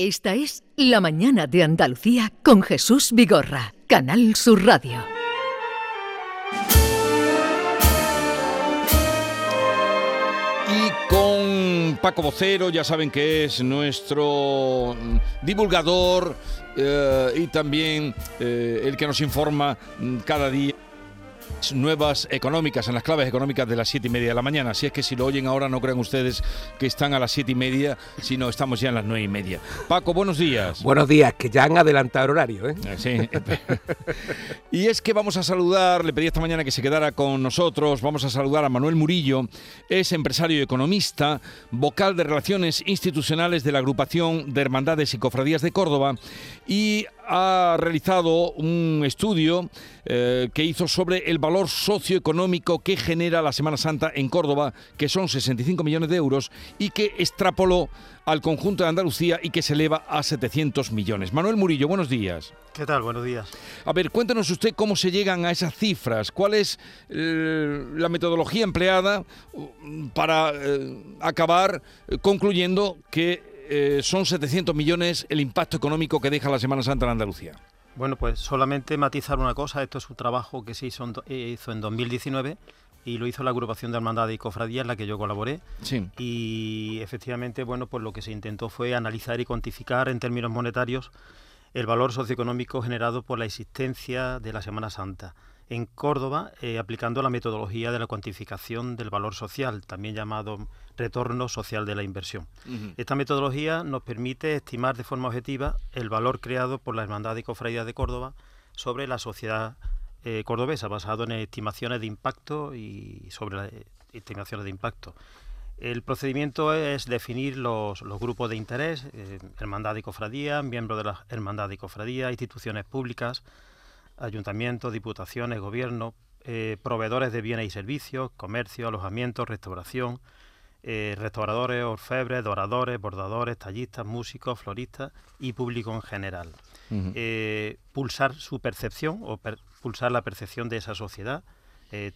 Esta es La Mañana de Andalucía con Jesús Vigorra, Canal Sur Radio. Y con Paco Vocero, ya saben que es nuestro divulgador eh, y también eh, el que nos informa mm, cada día nuevas económicas, en las claves económicas de las siete y media de la mañana. Si es que si lo oyen ahora no crean ustedes que están a las siete y media, sino estamos ya en las nueve y media. Paco, buenos días. Buenos días, que ya han adelantado el horario. ¿eh? Eh, Sí. y es que vamos a saludar, le pedí esta mañana que se quedara con nosotros, vamos a saludar a Manuel Murillo, es empresario y economista, vocal de Relaciones Institucionales de la Agrupación de Hermandades y Cofradías de Córdoba y ha realizado un estudio eh, que hizo sobre el valor socioeconómico que genera la Semana Santa en Córdoba, que son 65 millones de euros, y que extrapoló al conjunto de Andalucía y que se eleva a 700 millones. Manuel Murillo, buenos días. ¿Qué tal? Buenos días. A ver, cuéntanos usted cómo se llegan a esas cifras, cuál es eh, la metodología empleada uh, para eh, acabar concluyendo que eh, son 700 millones el impacto económico que deja la Semana Santa en Andalucía. Bueno, pues solamente matizar una cosa. Esto es un trabajo que se hizo en, do- eh, hizo en 2019 y lo hizo la agrupación de hermandades y cofradías en la que yo colaboré. Sí. Y efectivamente, bueno, pues lo que se intentó fue analizar y cuantificar en términos monetarios el valor socioeconómico generado por la existencia de la Semana Santa en Córdoba, eh, aplicando la metodología de la cuantificación del valor social, también llamado retorno social de la inversión. Esta metodología nos permite estimar de forma objetiva el valor creado por la Hermandad y Cofradía de Córdoba sobre la sociedad eh, cordobesa, basado en estimaciones de impacto y sobre las eh, estimaciones de impacto. El procedimiento es definir los, los grupos de interés, eh, hermandad y cofradía, miembros de la hermandad y cofradía, instituciones públicas, ayuntamientos, diputaciones, gobierno, eh, proveedores de bienes y servicios, comercio, alojamiento, restauración, eh, restauradores, orfebres, doradores, bordadores, tallistas, músicos, floristas y público en general. Eh, pulsar su percepción o per- pulsar la percepción de esa sociedad,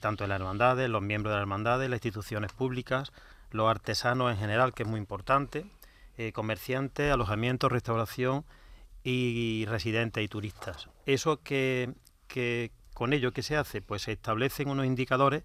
tanto en las hermandades, los miembros de las hermandades, las instituciones públicas, los artesanos en general, que es muy importante, comerciantes, alojamiento, restauración y residentes y turistas. Eso que, que con ello que se hace, pues se establecen unos indicadores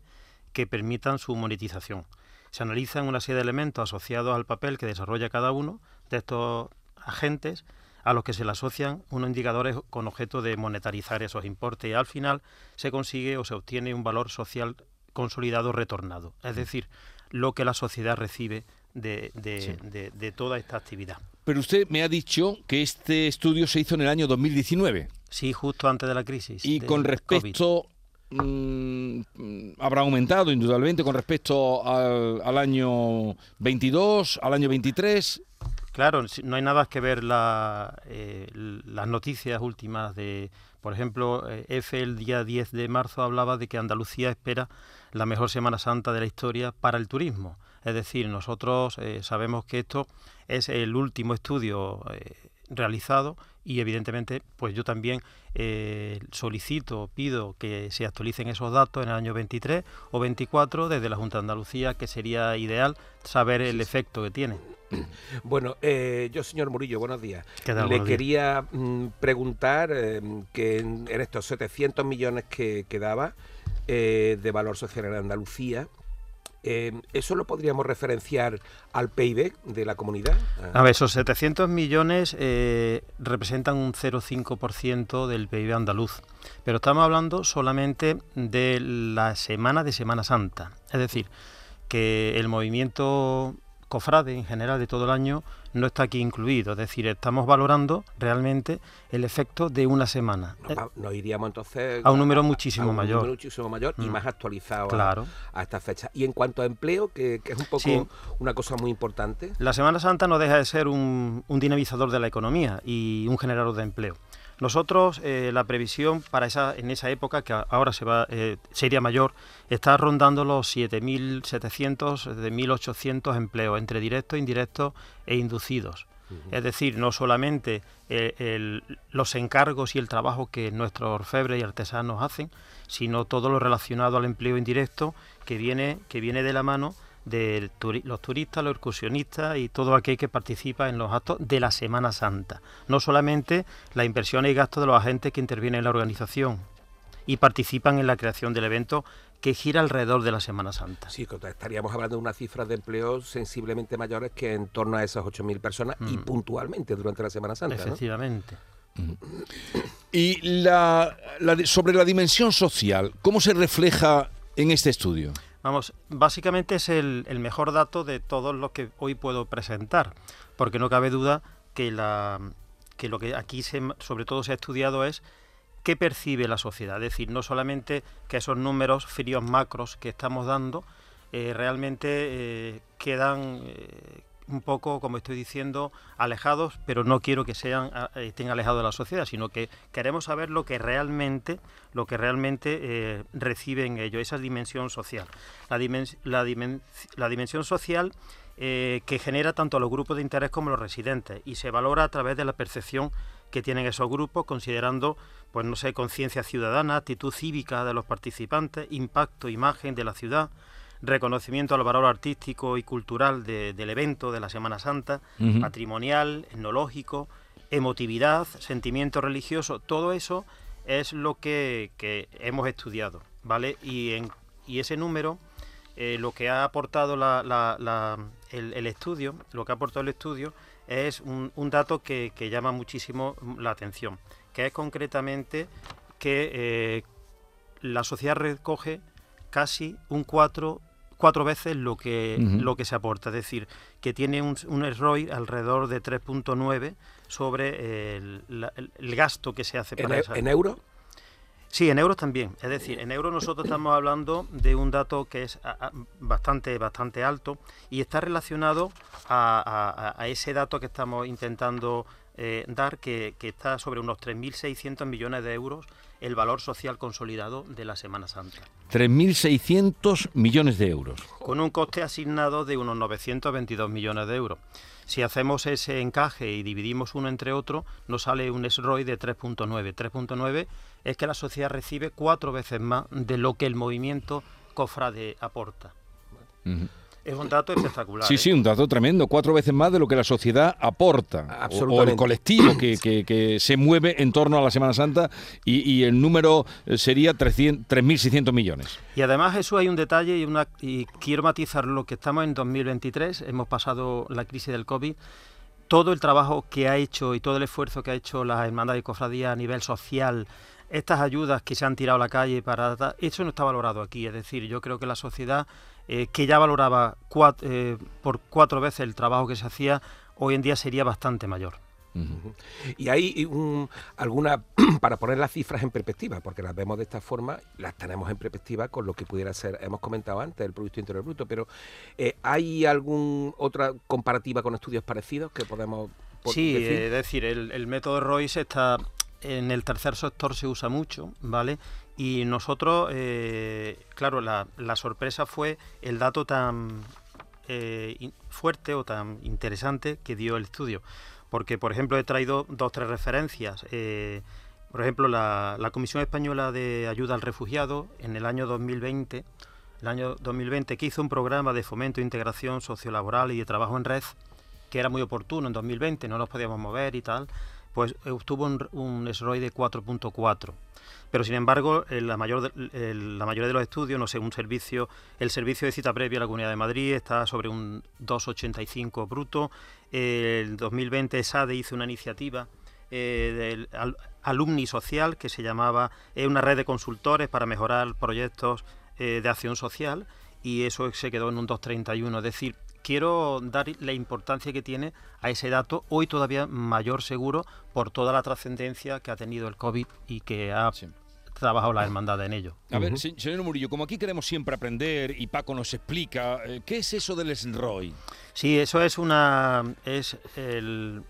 que permitan su monetización. Se analizan una serie de elementos asociados al papel que desarrolla cada uno de estos agentes a los que se le asocian unos indicadores con objeto de monetarizar esos importes y al final se consigue o se obtiene un valor social consolidado retornado, es decir, lo que la sociedad recibe de, de- Sí. de- de toda esta actividad. Pero usted me ha dicho que este estudio se hizo en el año 2019 Sí, justo antes de la crisis. y con respecto... mm, mm, habrá aumentado indudablemente con respecto al, al año 22, al año 23. Claro, no hay nada que ver la, eh, las noticias últimas de, por ejemplo, eh, EFE el día 10 de marzo hablaba de que Andalucía espera la mejor Semana Santa de la historia para el turismo. Es decir, nosotros eh, sabemos que esto es el último estudio eh, realizado y evidentemente pues yo también eh, solicito, pido que se actualicen esos datos en el año 23 o 24 desde la Junta de Andalucía, que sería ideal saber el efecto que tiene. Bueno, eh, yo, señor Murillo, buenos días. ¿Qué tal? Le Buenos quería mm, preguntar eh, que en, en estos 700 millones que, que daba eh, de valor social en Andalucía, ¿eso lo podríamos referenciar al PIB de la comunidad? A ver, esos 700 millones representan un 0,5% del PIB andaluz, pero estamos hablando solamente de la semana de Semana Santa. Es decir, que el movimiento cofrade en general de todo el año no está aquí incluido. Es decir, estamos valorando realmente el efecto de una semana. Nos, iríamos entonces a un número muchísimo a un mayor. número muchísimo mayor y Mm. más actualizado a- Claro. a, esta fecha. Y en cuanto a empleo, que, que es un poco Sí. una cosa muy importante. La Semana Santa no deja de ser un, un dinamizador de la economía y un generador de empleo. Nosotros, eh, la previsión para esa, en esa época, que ahora se va, eh, sería mayor, está rondando los 7.700, de 1.800 empleos, entre directos, indirectos e inducidos. Es decir, no solamente eh, el- los encargos y el trabajo que nuestros orfebres y artesanos hacen, sino todo lo relacionado al empleo indirecto que viene, que viene de la mano de los turistas, los excursionistas y todo aquel que participa en los actos de la Semana Santa. No solamente la inversión y gastos de los agentes que intervienen en la organización y participan en la creación del evento que gira alrededor de la Semana Santa. Sí, estaríamos hablando de unas cifras de empleo sensiblemente mayores que en torno a esas 8.000 personas y mm. puntualmente durante la Semana Santa. Efectivamente. Y la, sobre la dimensión social, ¿cómo se refleja en este estudio? Vamos, básicamente es el, mejor dato de todos los que hoy puedo presentar, porque no cabe duda que, lo que aquí sobre todo se ha estudiado es qué percibe la sociedad. Es decir, no solamente que esos números fríos macros que estamos dando eh, realmente eh, quedan eh, un poco, como estoy diciendo, alejados, pero no quiero que sean estén alejados de la sociedad, sino que queremos saber lo que realmente, lo que realmente reciben ellos, esa dimensión social. La, la dimensión social que genera tanto a los grupos de interés como a los residentes y se valora a través de la percepción que tienen esos grupos, considerando, pues no sé, conciencia ciudadana, actitud cívica de los participantes, impacto, imagen de la ciudad, reconocimiento al valor artístico y cultural del evento de la Semana Santa, patrimonial, etnológico, emotividad, sentimiento religioso, todo eso es lo que, hemos estudiado, ¿vale? Y, en, y ese número, eh, lo que ha aportado el, el, estudio, lo que ha aportado el estudio es un, dato que, llama muchísimo la atención, que es concretamente que eh, la sociedad recoge casi un cuatro, cuatro veces lo que, lo que se aporta, es decir, que tiene un, un ROI alrededor de 3.9 sobre el, gasto que se hace para ¿En, ¿En euros? Sí, en euros también. Es decir, en euros nosotros estamos hablando de un dato que es bastante, bastante alto y está relacionado a, ese dato que estamos intentando eh, dar, que, está sobre unos 3.600 millones de euros el valor social consolidado de la Semana Santa. 3.600 millones de euros. Con un coste asignado de unos 922 millones de euros. Si hacemos ese encaje y dividimos uno entre otro, nos sale un SROI de 3.9. 3.9 es que la sociedad recibe cuatro veces más de lo que el movimiento cofrade aporta. Es un dato espectacular. Sí, ¿eh? sí, un dato tremendo. Cuatro veces más de lo que la sociedad aporta. O, el colectivo que, se mueve en torno a la Semana Santa y, el número eh, sería 3.600 millones. Y además, eso hay un detalle y, una, y quiero matizarlo, que estamos en 2023, hemos pasado la crisis del COVID todo el trabajo que ha hecho y todo el esfuerzo que ha hecho la Hermandad de Cofradía a nivel social, estas ayudas que se han tirado a la calle para... Eso no está valorado aquí, es decir, yo creo que la sociedad eh, que ya valoraba eh, por cuatro veces el trabajo que se hacía, hoy en día sería bastante mayor. Y hay alguna, para poner las cifras en perspectiva, porque las vemos de esta forma, las tenemos en perspectiva con lo que pudiera ser, hemos comentado antes, el Producto Interior Bruto, pero eh, ¿hay alguna otra comparativa con estudios parecidos que podemos... Sí, es decir, el, el método Royce está en el tercer sector se usa mucho, ¿vale? Y nosotros, eh, claro, la, sorpresa fue el dato tan eh, fuerte o tan interesante que dio el estudio. Porque, por ejemplo, he traído dos o tres referencias. Eh, por ejemplo, la, la, Comisión Española de Ayuda al Refugiado en el año 2020, el año 2020 que hizo un programa de fomento e integración sociolaboral y de trabajo en red, que era muy oportuno en 2020, no nos podíamos mover y tal pues eh, obtuvo un, un SROI de 4.4. Pero sin embargo, la, mayor la mayoría de los estudios, no sé, un servicio, el servicio de cita previa a la Comunidad de Madrid está sobre un 2,85 bruto. el 2020 SADE hizo una iniciativa eh, del Alumni Social que se llamaba eh, una red de consultores para mejorar proyectos de acción social y eso se quedó en un 2,31. Es decir, quiero dar la importancia que tiene a ese dato, hoy todavía mayor seguro, por toda la trascendencia que ha tenido el COVID y que ha trabajado la hermandad en ello. A ver, señor Murillo, como aquí queremos siempre aprender y Paco nos explica, eh, ¿qué es eso del SROI? Sí, eso es una... es el,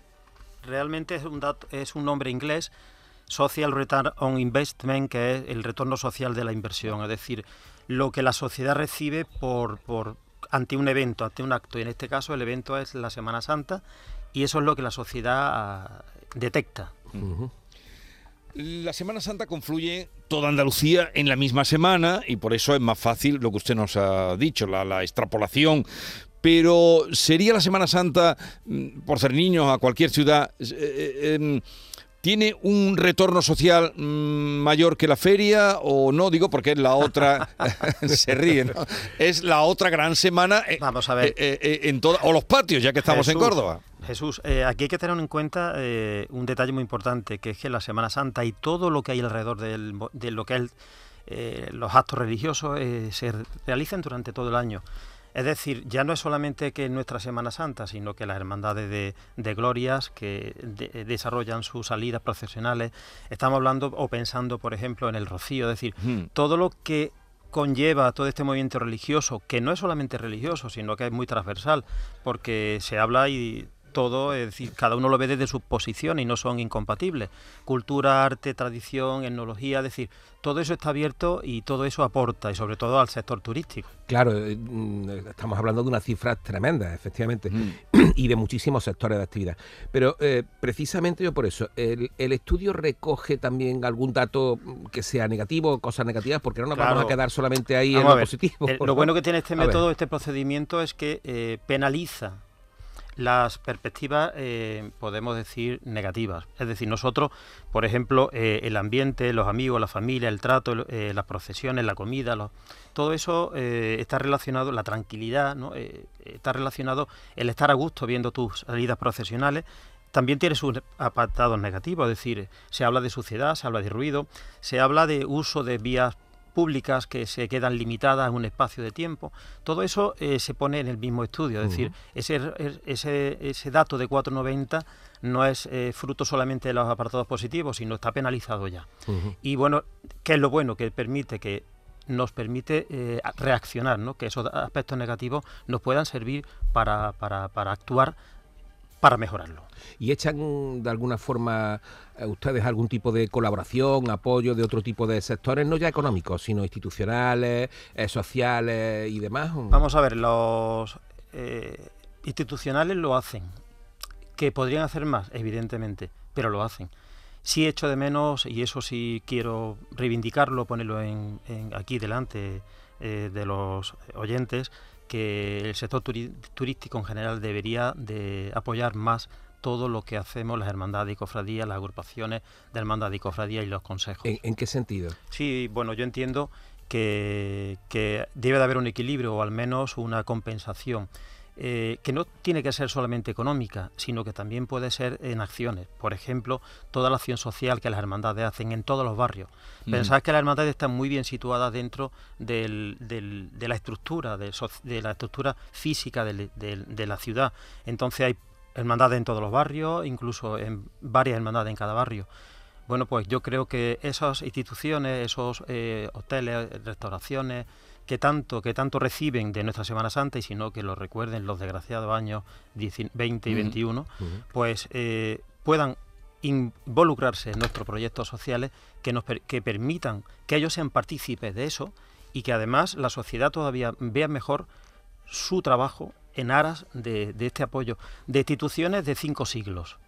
realmente es un, dato, es un nombre inglés, Social Return on Investment, que es el retorno social de la inversión, es decir, lo que la sociedad recibe por, por, ante un evento, ante un acto, y en este caso el evento es la Semana Santa, y eso es lo que la sociedad ah, detecta. La Semana Santa confluye toda Andalucía en la misma semana y por eso es más fácil lo que usted nos ha dicho, la, la extrapolación. Pero ¿sería la Semana Santa, mm, por ser niños, a cualquier ciudad, eh, eh, em, ¿Tiene un retorno social mm, mayor que la feria o no? Digo porque es la otra, se ríe, ¿no? Es la otra gran semana eh, Vamos a ver. eh, eh, en toda, o los patios, ya que estamos en Córdoba. Jesús, aquí hay que tener en cuenta un detalle muy importante, que es que la Semana Santa y todo lo que hay alrededor del de lo que es eh, los actos religiosos eh, se realizan durante todo el año. Es decir, ya no es solamente que es nuestra Semana Santa, sino que las hermandades de, de glorias que de- eh, desarrollan sus salidas procesionales. Estamos hablando o pensando, por ejemplo, en el rocío, es decir, Hmm. todo lo que conlleva todo este movimiento religioso, que no es solamente religioso, sino que es muy transversal, porque se habla y todo, es decir, cada uno lo ve desde su posición y no son incompatibles. Cultura, arte, tradición, etnología, es decir, todo eso está abierto y todo eso aporta, y sobre todo al sector turístico. Claro, eh, mm, estamos hablando de unas cifras tremendas, efectivamente, Mm. y de muchísimos sectores de actividad. Pero eh, precisamente yo por eso, el, el estudio recoge también algún dato mm, que sea negativo, cosas negativas, porque no nos vamos a quedar solamente ahí Vamos en a lo ver, positivo. el- lo bueno que tiene este A ver. método, este procedimiento, es que eh, penaliza las perspectivas, eh, podemos decir, negativas. Es decir, nosotros, por ejemplo, eh, el ambiente, los amigos, la familia, el trato, eh, las procesiones, la comida, todo eso está relacionado, la tranquilidad, ¿no? Está relacionado el estar a gusto viendo tus salidas profesionales. También tiene sus apartados negativos, es decir, se habla de suciedad, se habla de ruido, se habla de uso de vías públicas que se quedan limitadas en un espacio de tiempo. Todo eso eh, se pone en el mismo estudio. Es decir, ese, ese, ese dato de 4,90 no es eh, fruto solamente de los apartados positivos, sino está penalizado ya. Y bueno, ¿qué es lo bueno? Que permite que nos permite eh, a- reaccionar, ¿no? que esos aspectos negativos nos puedan servir para, para, para actuar para mejorarlo. ¿Y echan de alguna forma eh, ustedes algún tipo de colaboración, apoyo de otro tipo de sectores, no ya económicos, sino institucionales, eh, sociales y demás? Vamos a ver, los eh, institucionales lo hacen, que podrían hacer más, evidentemente, pero lo hacen. Sí echo de menos, y eso sí quiero reivindicarlo, ponerlo en, en- aquí delante eh, de los oyentes, que el sector turístico en general debería de apoyar más todo lo que hacemos las hermandades y cofradías, las agrupaciones de hermandades y cofradías y los consejos. ¿En, en qué sentido? Sí, bueno, yo entiendo que, que debe de haber un equilibrio o al menos una compensación. Eh, que no tiene que ser solamente económica, sino que también puede ser en acciones. Por ejemplo, toda la acción social que las hermandades hacen en todos los barrios. Mm. Pensad que las hermandades están muy bien situadas dentro del- del- de la estructura, de, de la estructura física de la ciudad. Entonces hay hermandades en todos los barrios, incluso en varias hermandades en cada barrio. Bueno, pues yo creo que esas instituciones, esos eh, hoteles, restauraciones, que tanto, que tanto reciben de nuestra Semana Santa y si no que lo recuerden los desgraciados años 10 20 y Ujú. 21, Ujú. pues eh, puedan involucrarse en nuestros proyectos sociales que, nos, per- que permitan que ellos sean partícipes de eso y que además la sociedad todavía vea mejor su trabajo en aras de, de este apoyo de instituciones de cinco siglos.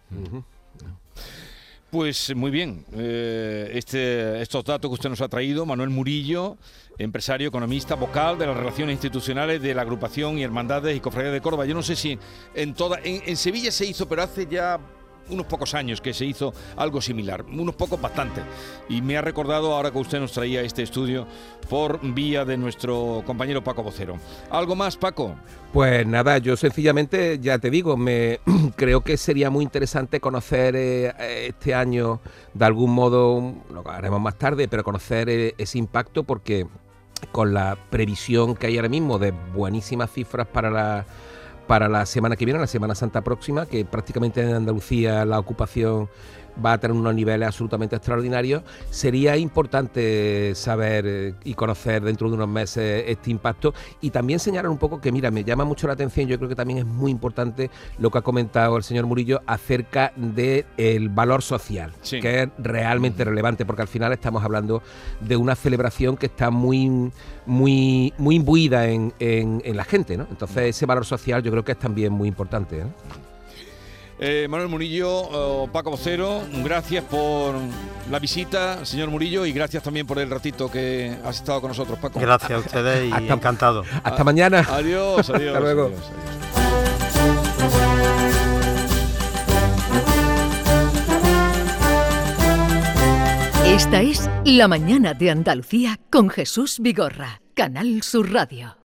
Pues muy bien, eh, este, estos datos que usted nos ha traído, Manuel Murillo, empresario, economista, vocal de las relaciones institucionales de la agrupación y hermandades y cofradías de Córdoba. Yo no sé si en toda, en, en Sevilla se hizo, pero hace ya unos pocos años que se hizo algo similar, unos pocos bastante. Y me ha recordado ahora que usted nos traía este estudio por vía de nuestro compañero Paco Vocero. ¿Algo más, Paco? Pues nada, yo sencillamente, ya te digo, me creo que sería muy interesante conocer eh, este año, de algún modo, lo haremos más tarde, pero conocer eh, ese impacto porque con la previsión que hay ahora mismo de buenísimas cifras para la para la semana que viene, la Semana Santa próxima, que prácticamente en Andalucía la ocupación va a tener unos niveles absolutamente extraordinarios, sería importante saber eh, y conocer dentro de unos meses este impacto y también señalar un poco que, mira, me llama mucho la atención, yo creo que también es muy importante lo que ha comentado el señor Murillo acerca del valor social, Sí. que es realmente relevante, porque al final estamos hablando de una celebración que está muy, muy, muy imbuida en, en- en la gente, ¿no? Entonces ese valor social yo creo que es también muy importante. ¿eh? Eh, Manuel Murillo, Paco Vocero, gracias por la visita, señor Murillo, y gracias también por el ratito que has estado con nosotros, Paco. Gracias a ustedes y encantado. Hasta mañana. Adiós, adiós. Hasta luego. adiós, adiós. Esta es La Mañana de Andalucía con Jesús Vigorra, Canal Sur Radio.